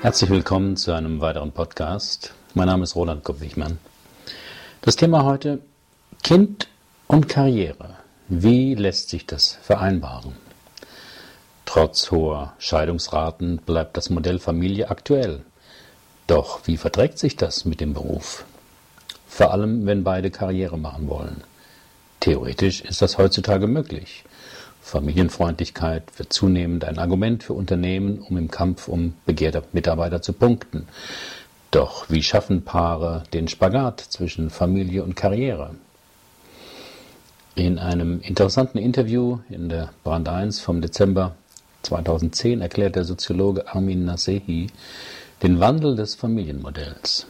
Herzlich willkommen zu einem weiteren Podcast. Mein Name ist Roland Kopp-Wichmann. Das Thema heute Kind und Karriere. Wie lässt sich das vereinbaren? Trotz hoher Scheidungsraten bleibt das Modell Familie aktuell. Doch wie verträgt sich das mit dem Beruf? Vor allem, wenn beide Karriere machen wollen. Theoretisch ist das heutzutage möglich. Familienfreundlichkeit wird zunehmend ein Argument für Unternehmen, um im Kampf um begehrte Mitarbeiter zu punkten. Doch wie schaffen Paare den Spagat zwischen Familie und Karriere? In einem interessanten Interview in der Brand 1 vom Dezember 2010 erklärt der Soziologe Armin Nasehi den Wandel des Familienmodells.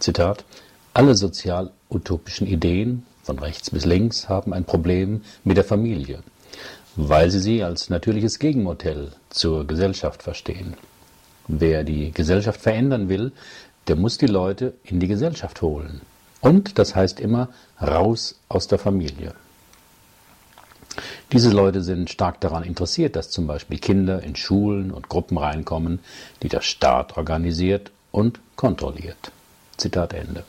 Zitat: Alle sozial-utopischen Ideen, von rechts bis links, haben ein Problem mit der Familie weil sie sie als natürliches Gegenmodell zur Gesellschaft verstehen. Wer die Gesellschaft verändern will, der muss die Leute in die Gesellschaft holen. Und das heißt immer raus aus der Familie. Diese Leute sind stark daran interessiert, dass zum Beispiel Kinder in Schulen und Gruppen reinkommen, die der Staat organisiert und kontrolliert. Zitat Ende.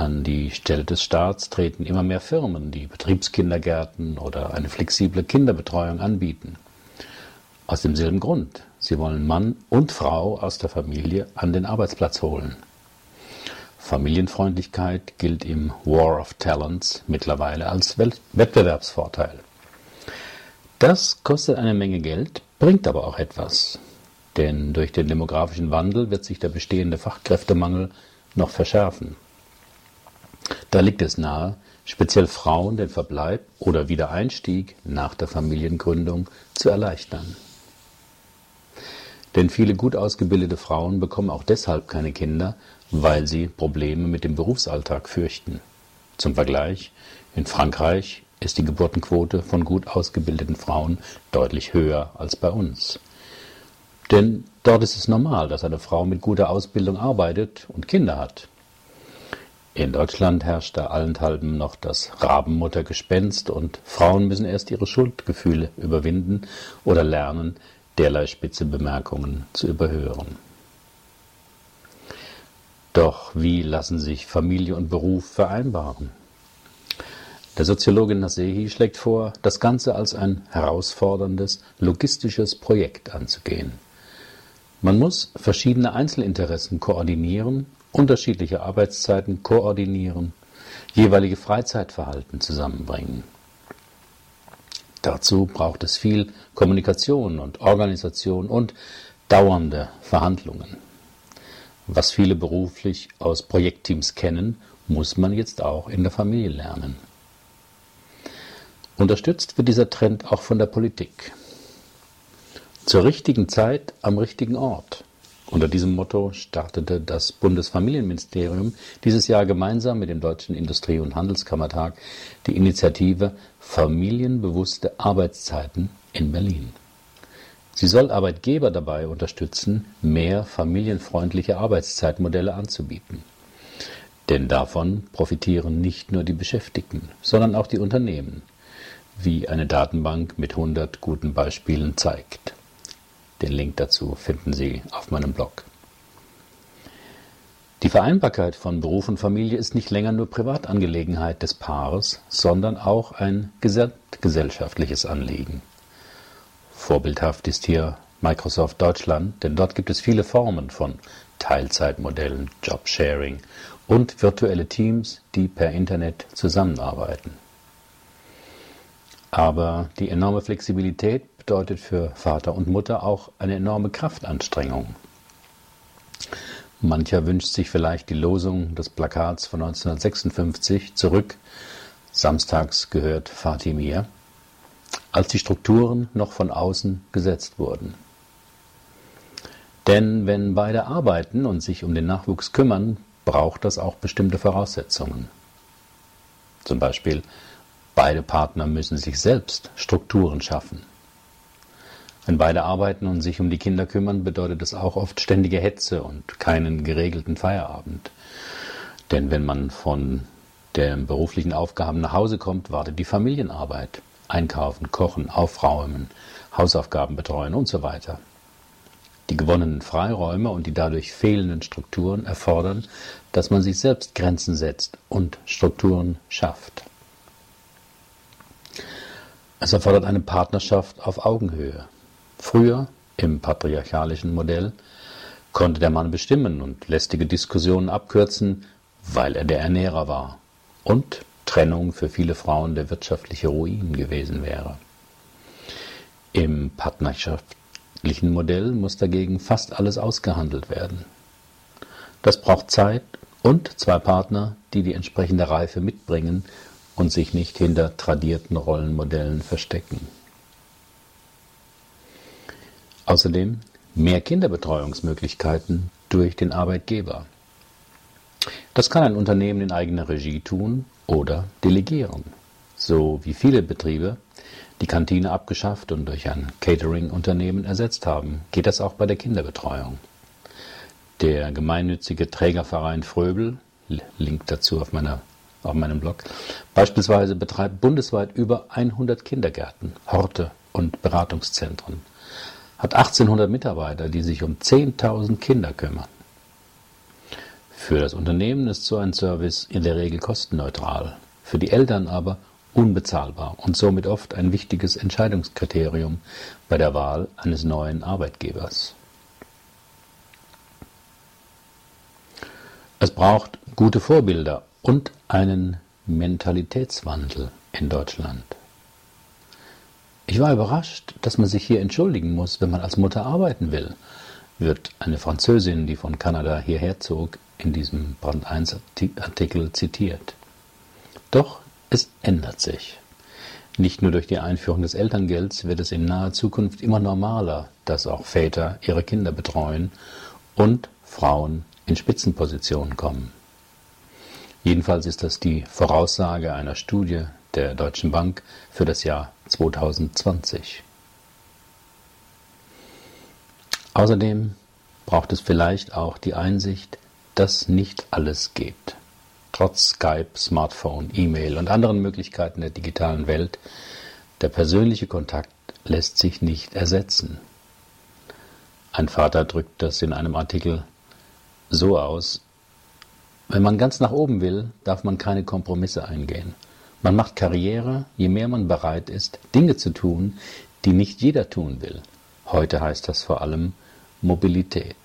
An die Stelle des Staats treten immer mehr Firmen, die Betriebskindergärten oder eine flexible Kinderbetreuung anbieten. Aus demselben Grund. Sie wollen Mann und Frau aus der Familie an den Arbeitsplatz holen. Familienfreundlichkeit gilt im War of Talents mittlerweile als Wettbewerbsvorteil. Das kostet eine Menge Geld, bringt aber auch etwas. Denn durch den demografischen Wandel wird sich der bestehende Fachkräftemangel noch verschärfen. Da liegt es nahe, speziell Frauen den Verbleib oder Wiedereinstieg nach der Familiengründung zu erleichtern. Denn viele gut ausgebildete Frauen bekommen auch deshalb keine Kinder, weil sie Probleme mit dem Berufsalltag fürchten. Zum Vergleich, in Frankreich ist die Geburtenquote von gut ausgebildeten Frauen deutlich höher als bei uns. Denn dort ist es normal, dass eine Frau mit guter Ausbildung arbeitet und Kinder hat. In Deutschland herrscht da allenthalben noch das Rabenmuttergespenst und Frauen müssen erst ihre Schuldgefühle überwinden oder lernen, derlei spitze Bemerkungen zu überhören. Doch wie lassen sich Familie und Beruf vereinbaren? Der Soziologe Nasehi schlägt vor, das Ganze als ein herausforderndes logistisches Projekt anzugehen. Man muss verschiedene Einzelinteressen koordinieren unterschiedliche Arbeitszeiten koordinieren, jeweilige Freizeitverhalten zusammenbringen. Dazu braucht es viel Kommunikation und Organisation und dauernde Verhandlungen. Was viele beruflich aus Projektteams kennen, muss man jetzt auch in der Familie lernen. Unterstützt wird dieser Trend auch von der Politik. Zur richtigen Zeit am richtigen Ort. Unter diesem Motto startete das Bundesfamilienministerium dieses Jahr gemeinsam mit dem Deutschen Industrie- und Handelskammertag die Initiative Familienbewusste Arbeitszeiten in Berlin. Sie soll Arbeitgeber dabei unterstützen, mehr familienfreundliche Arbeitszeitmodelle anzubieten. Denn davon profitieren nicht nur die Beschäftigten, sondern auch die Unternehmen, wie eine Datenbank mit 100 guten Beispielen zeigt. Den Link dazu finden Sie auf meinem Blog. Die Vereinbarkeit von Beruf und Familie ist nicht länger nur Privatangelegenheit des Paares, sondern auch ein gesamtgesellschaftliches Anliegen. Vorbildhaft ist hier Microsoft Deutschland, denn dort gibt es viele Formen von Teilzeitmodellen, Jobsharing und virtuelle Teams, die per Internet zusammenarbeiten. Aber die enorme Flexibilität bedeutet für Vater und Mutter auch eine enorme Kraftanstrengung. Mancher wünscht sich vielleicht die Losung des Plakats von 1956 zurück, Samstags gehört Fatih mir, als die Strukturen noch von außen gesetzt wurden. Denn wenn beide arbeiten und sich um den Nachwuchs kümmern, braucht das auch bestimmte Voraussetzungen. Zum Beispiel, beide Partner müssen sich selbst Strukturen schaffen. Wenn beide arbeiten und sich um die Kinder kümmern, bedeutet das auch oft ständige Hetze und keinen geregelten Feierabend. Denn wenn man von den beruflichen Aufgaben nach Hause kommt, wartet die Familienarbeit. Einkaufen, kochen, aufräumen, Hausaufgaben betreuen und so weiter. Die gewonnenen Freiräume und die dadurch fehlenden Strukturen erfordern, dass man sich selbst Grenzen setzt und Strukturen schafft. Es erfordert eine Partnerschaft auf Augenhöhe. Früher, im patriarchalischen Modell, konnte der Mann bestimmen und lästige Diskussionen abkürzen, weil er der Ernährer war und Trennung für viele Frauen der wirtschaftliche Ruin gewesen wäre. Im partnerschaftlichen Modell muss dagegen fast alles ausgehandelt werden. Das braucht Zeit und zwei Partner, die die entsprechende Reife mitbringen und sich nicht hinter tradierten Rollenmodellen verstecken. Außerdem mehr Kinderbetreuungsmöglichkeiten durch den Arbeitgeber. Das kann ein Unternehmen in eigener Regie tun oder delegieren. So wie viele Betriebe die Kantine abgeschafft und durch ein Catering-Unternehmen ersetzt haben, geht das auch bei der Kinderbetreuung. Der gemeinnützige Trägerverein Fröbel, Link dazu auf, meiner, auf meinem Blog, beispielsweise betreibt bundesweit über 100 Kindergärten, Horte und Beratungszentren, hat 1800 Mitarbeiter, die sich um 10.000 Kinder kümmern. Für das Unternehmen ist so ein Service in der Regel kostenneutral, für die Eltern aber unbezahlbar und somit oft ein wichtiges Entscheidungskriterium bei der Wahl eines neuen Arbeitgebers. Es braucht gute Vorbilder und einen Mentalitätswandel in Deutschland. Ich war überrascht, dass man sich hier entschuldigen muss, wenn man als Mutter arbeiten will, wird eine Französin, die von Kanada hierher zog, in diesem Brand 1 Artikel zitiert. Doch es ändert sich. Nicht nur durch die Einführung des Elterngelds wird es in naher Zukunft immer normaler, dass auch Väter ihre Kinder betreuen und Frauen in Spitzenpositionen kommen. Jedenfalls ist das die Voraussage einer Studie der Deutschen Bank für das Jahr 2020. Außerdem braucht es vielleicht auch die Einsicht, dass nicht alles geht. Trotz Skype, Smartphone, E-Mail und anderen Möglichkeiten der digitalen Welt, der persönliche Kontakt lässt sich nicht ersetzen. Ein Vater drückt das in einem Artikel so aus, wenn man ganz nach oben will, darf man keine Kompromisse eingehen. Man macht Karriere, je mehr man bereit ist, Dinge zu tun, die nicht jeder tun will. Heute heißt das vor allem Mobilität.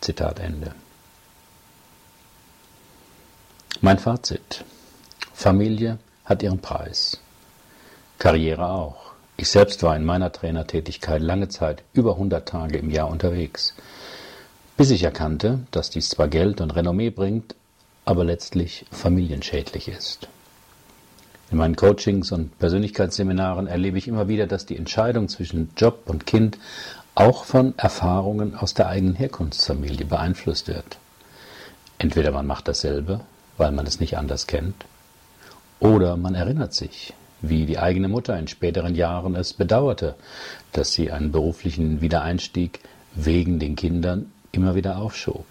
Zitat Ende. Mein Fazit. Familie hat ihren Preis. Karriere auch. Ich selbst war in meiner Trainertätigkeit lange Zeit über 100 Tage im Jahr unterwegs, bis ich erkannte, dass dies zwar Geld und Renommee bringt, aber letztlich familienschädlich ist. In meinen Coachings und Persönlichkeitsseminaren erlebe ich immer wieder, dass die Entscheidung zwischen Job und Kind auch von Erfahrungen aus der eigenen Herkunftsfamilie beeinflusst wird. Entweder man macht dasselbe weil man es nicht anders kennt. Oder man erinnert sich, wie die eigene Mutter in späteren Jahren es bedauerte, dass sie einen beruflichen Wiedereinstieg wegen den Kindern immer wieder aufschob.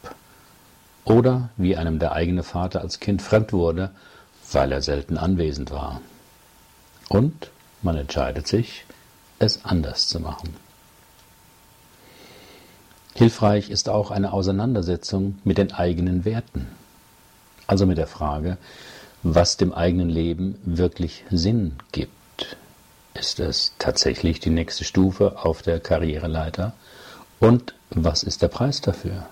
Oder wie einem der eigene Vater als Kind fremd wurde, weil er selten anwesend war. Und man entscheidet sich, es anders zu machen. Hilfreich ist auch eine Auseinandersetzung mit den eigenen Werten also mit der Frage, was dem eigenen Leben wirklich Sinn gibt. Ist es tatsächlich die nächste Stufe auf der Karriereleiter? Und was ist der Preis dafür?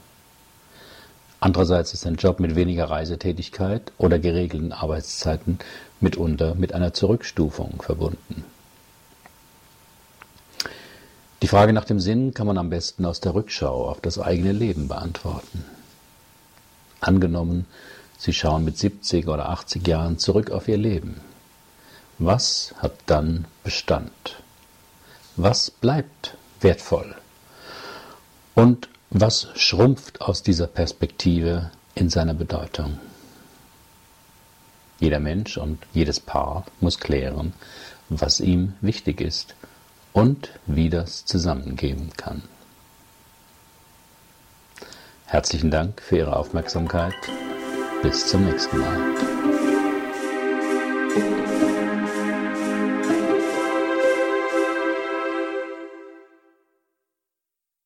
Andererseits ist ein Job mit weniger Reisetätigkeit oder geregelten Arbeitszeiten mitunter mit einer Zurückstufung verbunden. Die Frage nach dem Sinn kann man am besten aus der Rückschau auf das eigene Leben beantworten. Angenommen, Sie schauen mit 70 oder 80 Jahren zurück auf Ihr Leben. Was hat dann Bestand? Was bleibt wertvoll? Und was schrumpft aus dieser Perspektive in seiner Bedeutung? Jeder Mensch und jedes Paar muss klären, was ihm wichtig ist und wie das zusammengehen kann. Herzlichen Dank für Ihre Aufmerksamkeit. Bis zum nächsten Mal.